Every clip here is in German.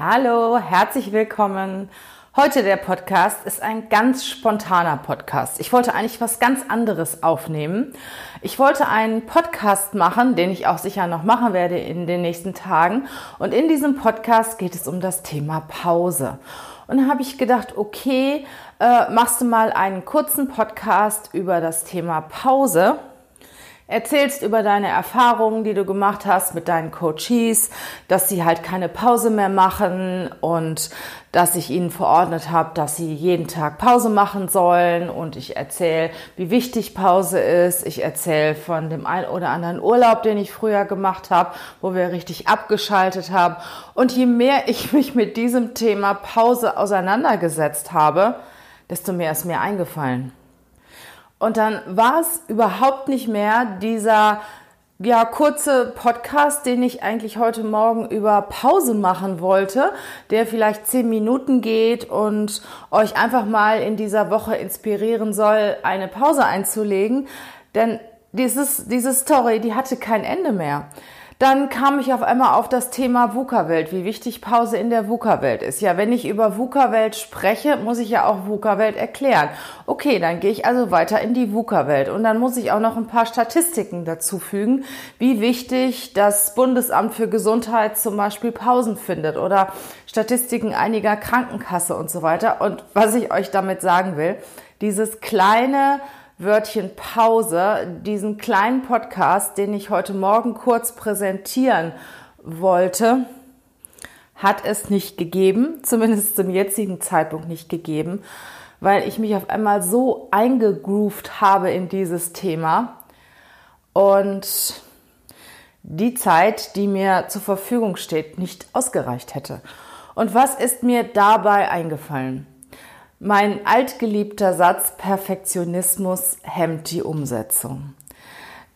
Hallo, herzlich willkommen. Heute der Podcast ist ein ganz spontaner Podcast. Ich wollte eigentlich was ganz anderes aufnehmen. Ich wollte einen Podcast machen, den ich auch sicher noch machen werde in den nächsten Tagen. Und in diesem Podcast geht es um das Thema Pause. Und dann habe ich gedacht, okay, äh, machst du mal einen kurzen Podcast über das Thema Pause erzählst über deine Erfahrungen, die du gemacht hast mit deinen Coaches, dass sie halt keine Pause mehr machen und dass ich ihnen verordnet habe, dass sie jeden Tag Pause machen sollen und ich erzähle, wie wichtig Pause ist. Ich erzähle von dem ein oder anderen Urlaub, den ich früher gemacht habe, wo wir richtig abgeschaltet haben. Und je mehr ich mich mit diesem Thema Pause auseinandergesetzt habe, desto mehr ist mir eingefallen. Und dann war es überhaupt nicht mehr dieser ja, kurze Podcast, den ich eigentlich heute Morgen über Pause machen wollte, der vielleicht zehn Minuten geht und euch einfach mal in dieser Woche inspirieren soll, eine Pause einzulegen. Denn dieses, diese Story, die hatte kein Ende mehr. Dann kam ich auf einmal auf das Thema VUCA-Welt, wie wichtig Pause in der VUCA-Welt ist. Ja, wenn ich über VUCA-Welt spreche, muss ich ja auch VUCA-Welt erklären. Okay, dann gehe ich also weiter in die VUCA-Welt und dann muss ich auch noch ein paar Statistiken dazu fügen, wie wichtig das Bundesamt für Gesundheit zum Beispiel Pausen findet oder Statistiken einiger Krankenkasse und so weiter. Und was ich euch damit sagen will, dieses kleine Wörtchen Pause, diesen kleinen Podcast, den ich heute Morgen kurz präsentieren wollte, hat es nicht gegeben, zumindest zum jetzigen Zeitpunkt nicht gegeben, weil ich mich auf einmal so eingegroovt habe in dieses Thema und die Zeit, die mir zur Verfügung steht, nicht ausgereicht hätte. Und was ist mir dabei eingefallen? Mein altgeliebter Satz Perfektionismus hemmt die Umsetzung.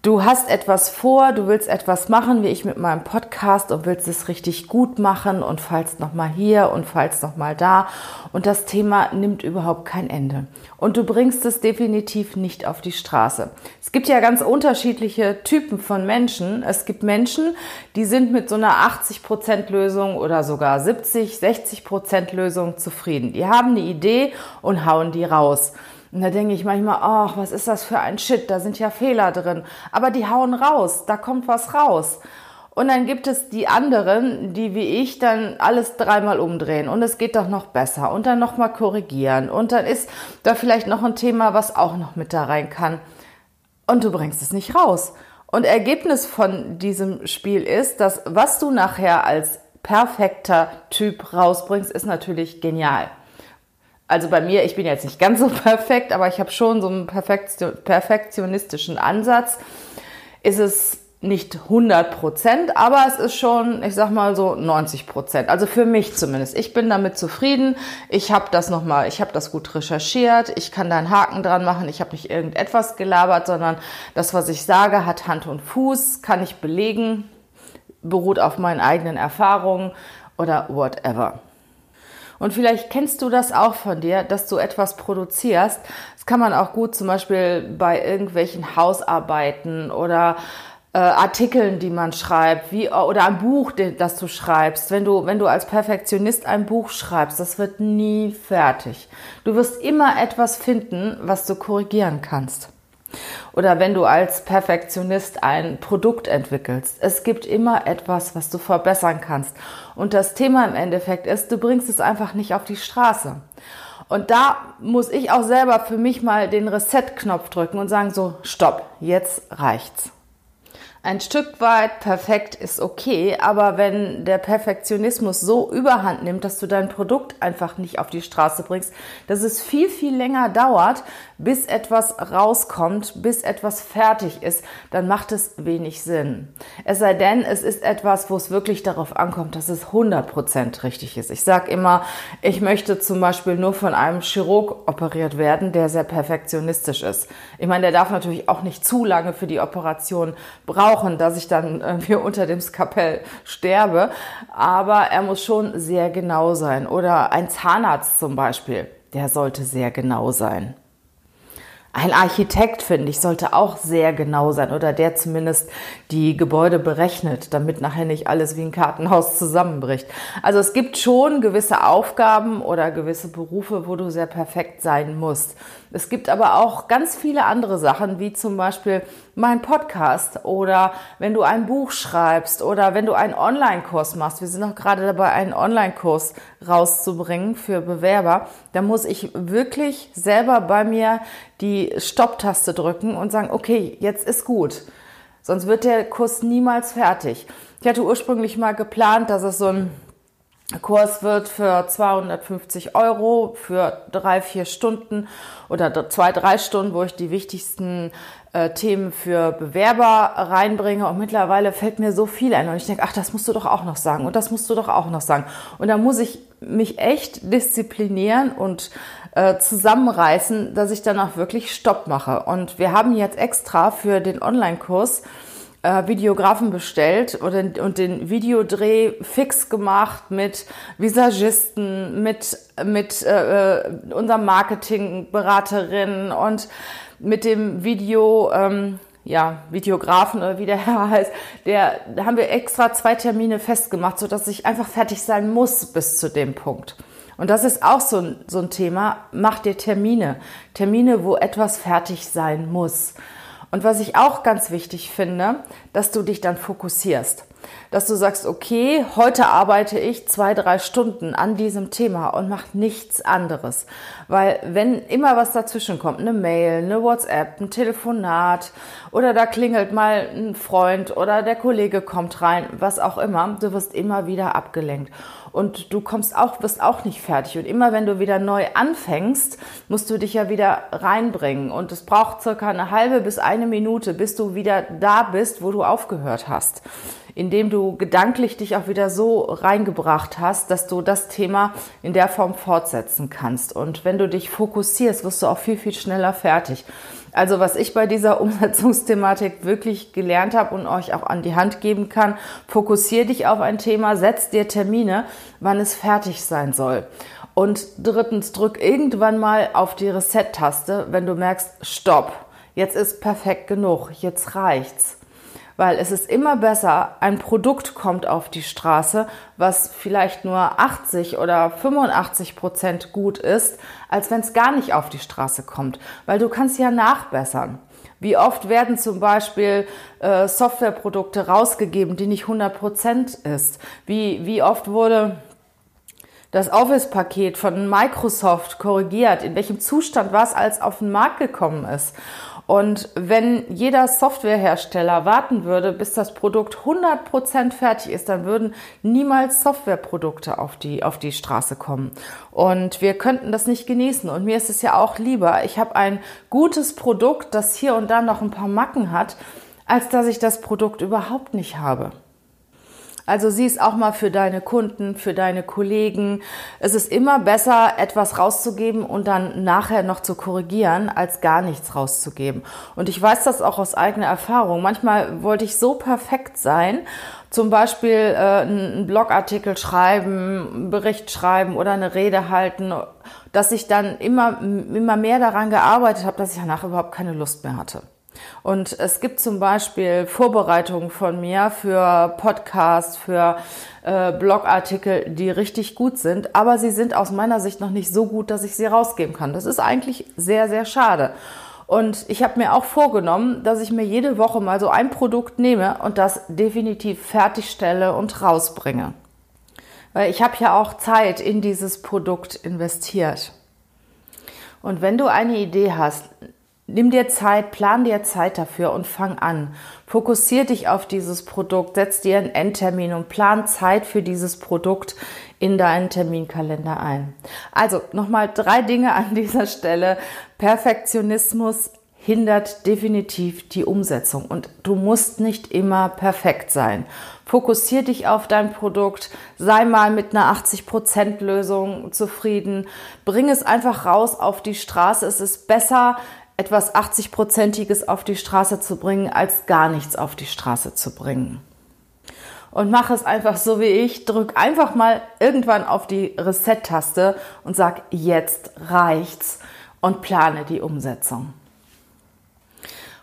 Du hast etwas vor, du willst etwas machen, wie ich mit meinem Podcast und willst es richtig gut machen und fallst nochmal hier und fallst nochmal da und das Thema nimmt überhaupt kein Ende. Und du bringst es definitiv nicht auf die Straße. Es gibt ja ganz unterschiedliche Typen von Menschen. Es gibt Menschen, die sind mit so einer 80% Lösung oder sogar 70, 60% Lösung zufrieden. Die haben eine Idee und hauen die raus. Und da denke ich manchmal, ach, was ist das für ein Shit, da sind ja Fehler drin. Aber die hauen raus, da kommt was raus. Und dann gibt es die anderen, die wie ich dann alles dreimal umdrehen und es geht doch noch besser und dann nochmal korrigieren und dann ist da vielleicht noch ein Thema, was auch noch mit da rein kann. Und du bringst es nicht raus. Und Ergebnis von diesem Spiel ist, dass was du nachher als perfekter Typ rausbringst, ist natürlich genial also bei mir, ich bin jetzt nicht ganz so perfekt, aber ich habe schon so einen perfektionistischen Ansatz. Ist es nicht 100 Prozent, aber es ist schon, ich sag mal so 90 Prozent. Also für mich zumindest. Ich bin damit zufrieden. Ich habe das nochmal, ich habe das gut recherchiert. Ich kann da einen Haken dran machen. Ich habe nicht irgendetwas gelabert, sondern das, was ich sage, hat Hand und Fuß, kann ich belegen, beruht auf meinen eigenen Erfahrungen oder whatever. Und vielleicht kennst du das auch von dir, dass du etwas produzierst. Das kann man auch gut zum Beispiel bei irgendwelchen Hausarbeiten oder äh, Artikeln, die man schreibt, wie, oder ein Buch, das du schreibst. Wenn du, wenn du als Perfektionist ein Buch schreibst, das wird nie fertig. Du wirst immer etwas finden, was du korrigieren kannst. Oder wenn du als Perfektionist ein Produkt entwickelst. Es gibt immer etwas, was du verbessern kannst. Und das Thema im Endeffekt ist, du bringst es einfach nicht auf die Straße. Und da muss ich auch selber für mich mal den Reset-Knopf drücken und sagen so, stopp, jetzt reicht's. Ein Stück weit perfekt ist okay, aber wenn der Perfektionismus so überhand nimmt, dass du dein Produkt einfach nicht auf die Straße bringst, dass es viel, viel länger dauert, bis etwas rauskommt, bis etwas fertig ist, dann macht es wenig Sinn. Es sei denn, es ist etwas, wo es wirklich darauf ankommt, dass es 100% richtig ist. Ich sage immer, ich möchte zum Beispiel nur von einem Chirurg operiert werden, der sehr perfektionistisch ist. Ich meine, der darf natürlich auch nicht zu lange für die Operation brauchen, dass ich dann irgendwie unter dem Skapell sterbe, aber er muss schon sehr genau sein. Oder ein Zahnarzt zum Beispiel, der sollte sehr genau sein. Ein Architekt, finde ich, sollte auch sehr genau sein oder der zumindest die Gebäude berechnet, damit nachher nicht alles wie ein Kartenhaus zusammenbricht. Also es gibt schon gewisse Aufgaben oder gewisse Berufe, wo du sehr perfekt sein musst. Es gibt aber auch ganz viele andere Sachen, wie zum Beispiel mein Podcast oder wenn du ein Buch schreibst oder wenn du einen Online-Kurs machst. Wir sind auch gerade dabei, einen Online-Kurs rauszubringen für Bewerber. Da muss ich wirklich selber bei mir die Stopptaste drücken und sagen, okay, jetzt ist gut. Sonst wird der Kurs niemals fertig. Ich hatte ursprünglich mal geplant, dass es so ein Kurs wird für 250 Euro für drei, vier Stunden oder zwei, drei Stunden, wo ich die wichtigsten äh, Themen für Bewerber reinbringe. Und mittlerweile fällt mir so viel ein. Und ich denke, ach, das musst du doch auch noch sagen. Und das musst du doch auch noch sagen. Und da muss ich mich echt disziplinieren und äh, zusammenreißen, dass ich dann auch wirklich Stopp mache. Und wir haben jetzt extra für den Online-Kurs äh, Videografen bestellt und, und den Videodreh fix gemacht mit Visagisten, mit, mit äh, äh unserer Marketingberaterin und mit dem Video, ähm, ja, Videografen oder wie der Herr heißt, der, da haben wir extra zwei Termine festgemacht, sodass ich einfach fertig sein muss bis zu dem Punkt. Und das ist auch so ein, so ein Thema. Mach dir Termine. Termine, wo etwas fertig sein muss. Und was ich auch ganz wichtig finde, dass du dich dann fokussierst. Dass du sagst, okay, heute arbeite ich zwei, drei Stunden an diesem Thema und mach nichts anderes. Weil wenn immer was dazwischen kommt, eine Mail, eine WhatsApp, ein Telefonat oder da klingelt mal ein Freund oder der Kollege kommt rein, was auch immer, du wirst immer wieder abgelenkt und du kommst auch, wirst auch nicht fertig. Und immer wenn du wieder neu anfängst, musst du dich ja wieder reinbringen. Und es braucht circa eine halbe bis eine Minute, bis du wieder da bist, wo du aufgehört hast. Indem du gedanklich dich auch wieder so reingebracht hast, dass du das Thema in der Form fortsetzen kannst. Und wenn du dich fokussierst, wirst du auch viel, viel schneller fertig. Also was ich bei dieser Umsetzungsthematik wirklich gelernt habe und euch auch an die Hand geben kann, fokussier dich auf ein Thema, setz dir Termine, wann es fertig sein soll. Und drittens, drück irgendwann mal auf die Reset-Taste, wenn du merkst, stopp, jetzt ist perfekt genug, jetzt reicht's weil es ist immer besser, ein Produkt kommt auf die Straße, was vielleicht nur 80 oder 85 Prozent gut ist, als wenn es gar nicht auf die Straße kommt, weil du kannst ja nachbessern. Wie oft werden zum Beispiel äh, Softwareprodukte rausgegeben, die nicht 100 Prozent ist? Wie, wie oft wurde das Office-Paket von Microsoft korrigiert? In welchem Zustand war es, als auf den Markt gekommen ist? Und wenn jeder Softwarehersteller warten würde, bis das Produkt 100% fertig ist, dann würden niemals Softwareprodukte auf die, auf die Straße kommen. Und wir könnten das nicht genießen. Und mir ist es ja auch lieber, ich habe ein gutes Produkt, das hier und da noch ein paar Macken hat, als dass ich das Produkt überhaupt nicht habe. Also sieh es auch mal für deine Kunden, für deine Kollegen. Es ist immer besser, etwas rauszugeben und dann nachher noch zu korrigieren, als gar nichts rauszugeben. Und ich weiß das auch aus eigener Erfahrung. Manchmal wollte ich so perfekt sein, zum Beispiel äh, einen Blogartikel schreiben, einen Bericht schreiben oder eine Rede halten, dass ich dann immer, immer mehr daran gearbeitet habe, dass ich danach überhaupt keine Lust mehr hatte. Und es gibt zum Beispiel Vorbereitungen von mir für Podcasts, für äh, Blogartikel, die richtig gut sind, aber sie sind aus meiner Sicht noch nicht so gut, dass ich sie rausgeben kann. Das ist eigentlich sehr, sehr schade. Und ich habe mir auch vorgenommen, dass ich mir jede Woche mal so ein Produkt nehme und das definitiv fertigstelle und rausbringe. Weil ich habe ja auch Zeit in dieses Produkt investiert. Und wenn du eine Idee hast, Nimm dir Zeit, plan dir Zeit dafür und fang an. Fokussier dich auf dieses Produkt, setz dir einen Endtermin und plan Zeit für dieses Produkt in deinen Terminkalender ein. Also nochmal drei Dinge an dieser Stelle. Perfektionismus hindert definitiv die Umsetzung und du musst nicht immer perfekt sein. Fokussier dich auf dein Produkt, sei mal mit einer 80% Lösung zufrieden, bring es einfach raus auf die Straße. Es ist besser, etwas 80-prozentiges auf die Straße zu bringen, als gar nichts auf die Straße zu bringen. Und mach es einfach so wie ich, drück einfach mal irgendwann auf die Reset-Taste und sag, jetzt reicht's und plane die Umsetzung.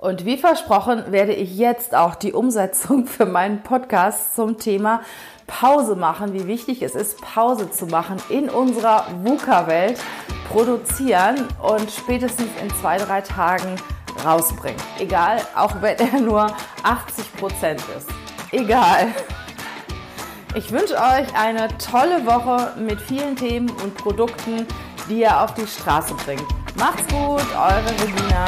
Und wie versprochen werde ich jetzt auch die Umsetzung für meinen Podcast zum Thema Pause machen, wie wichtig es ist, Pause zu machen in unserer VUCA-Welt, produzieren und spätestens in zwei, drei Tagen rausbringen. Egal, auch wenn er nur 80 Prozent ist. Egal. Ich wünsche euch eine tolle Woche mit vielen Themen und Produkten, die ihr auf die Straße bringt. Macht's gut, eure Regina.